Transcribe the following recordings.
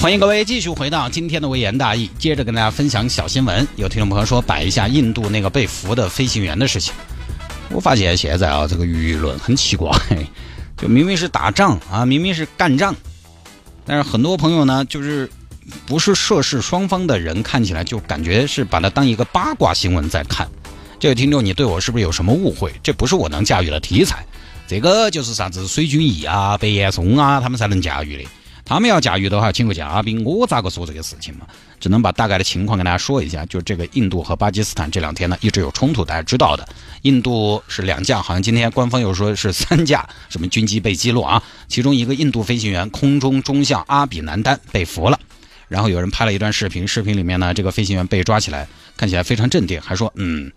欢迎各位继续回到今天的微言大义，接着跟大家分享小新闻。有听众朋友说摆一下印度那个被俘的飞行员的事情。我发现现在啊，这个舆论很奇怪，就明明是打仗啊，明明是干仗，但是很多朋友呢，就是不是涉事双方的人，看起来就感觉是把它当一个八卦新闻在看。这位听众，你对我是不是有什么误会？这不是我能驾驭的题材，这个就是啥子水军仪啊、白岩松啊，他们才能驾驭的。他们要驾驭的话，请个嘉宾，我咋个说这个事情嘛？只能把大概的情况跟大家说一下。就这个印度和巴基斯坦这两天呢，一直有冲突，大家知道的。印度是两架，好像今天官方又说是三架，什么军机被击落啊？其中一个印度飞行员空中中将阿比南丹被俘了。然后有人拍了一段视频，视频里面呢，这个飞行员被抓起来，看起来非常镇定，还说嗯。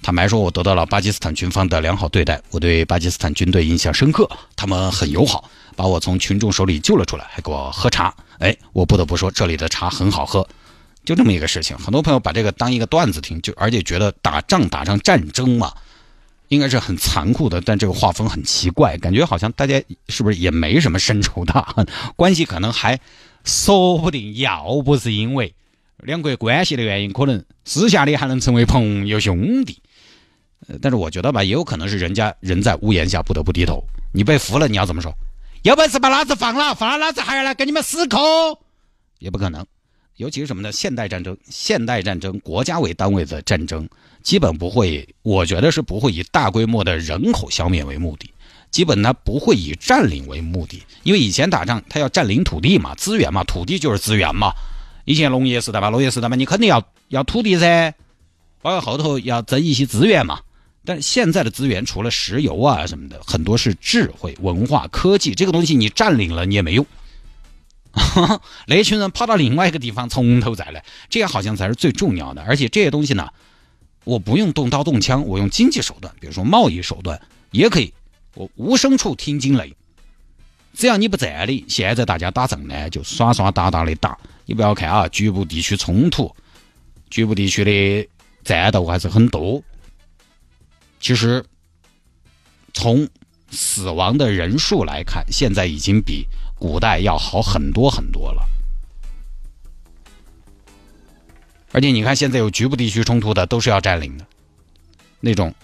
坦白说，我得到了巴基斯坦军方的良好对待，我对巴基斯坦军队印象深刻，他们很友好，把我从群众手里救了出来，还给我喝茶。哎，我不得不说，这里的茶很好喝。就这么一个事情，很多朋友把这个当一个段子听，就而且觉得打仗打仗战争嘛，应该是很残酷的，但这个画风很奇怪，感觉好像大家是不是也没什么深仇大恨，关系可能还说不定，要不是因为两国关系的原因，可能私下里还能成为朋友兄弟。但是我觉得吧，也有可能是人家人在屋檐下不得不低头。你被俘了，你要怎么说？有本事把老子放了，放了老子还要来跟你们死磕？也不可能。尤其是什么呢？现代战争，现代战争，国家为单位的战争，基本不会，我觉得是不会以大规模的人口消灭为目的，基本呢不会以占领为目的。因为以前打仗，他要占领土地嘛，资源嘛，土地就是资源嘛。以前农业时代吧，农业时代嘛，你肯定要要土地噻，包括后头要争一些资源嘛。但现在的资源除了石油啊什么的，很多是智慧、文化、科技这个东西，你占领了你也没用。那群人跑到另外一个地方从头再来，这样好像才是最重要的。而且这些东西呢，我不用动刀动枪，我用经济手段，比如说贸易手段也可以。我无声处听惊雷，只要你不在的，现在大家打仗呢就耍耍打打的打。你不要看啊，局部地区冲突，局部地区的战斗还是很多。其实，从死亡的人数来看，现在已经比古代要好很多很多了。而且你看，现在有局部地区冲突的，都是要占领的，那种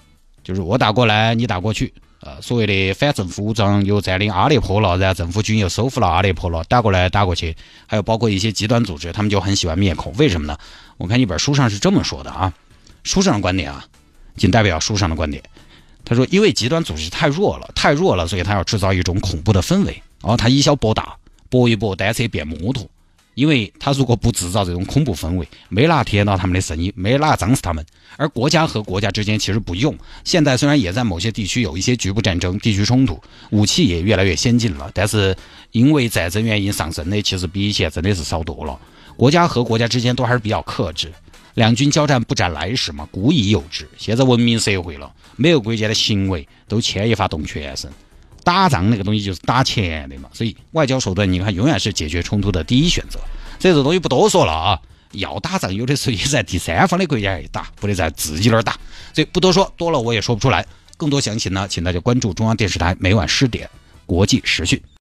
就是我打过来，你打过去，呃，所谓的反政府武装又占领阿勒颇了，然后政府军又收复了阿勒颇了，打过来打过去，还有包括一些极端组织，他们就很喜欢灭口，为什么呢？我看一本书上是这么说的啊，书上的观点啊。仅代表书上的观点。他说：“因为极端组织太弱了，太弱了，所以他要制造一种恐怖的氛围。哦，他以小博大，搏一搏，单车变摩托。因为他如果不制造这种恐怖氛围，没哪听到他们的声音，没哪脏死他们。而国家和国家之间其实不用。现在虽然也在某些地区有一些局部战争、地区冲突，武器也越来越先进了，但是因为战争原因上升的，其实比以前真的是少多了。国家和国家之间都还是比较克制。”两军交战不战来使嘛，故意幼稚。现在文明社会了，每个国家的行为都牵一发动全身。打仗那个东西就是打钱的嘛，所以外交手段你看永远是解决冲突的第一选择。所以这东西不多说了啊，要打仗有的时候也在第三方的国家打，不得在自己那儿打。所以不多说，多了我也说不出来。更多详情呢，请大家关注中央电视台每晚十点国际时讯。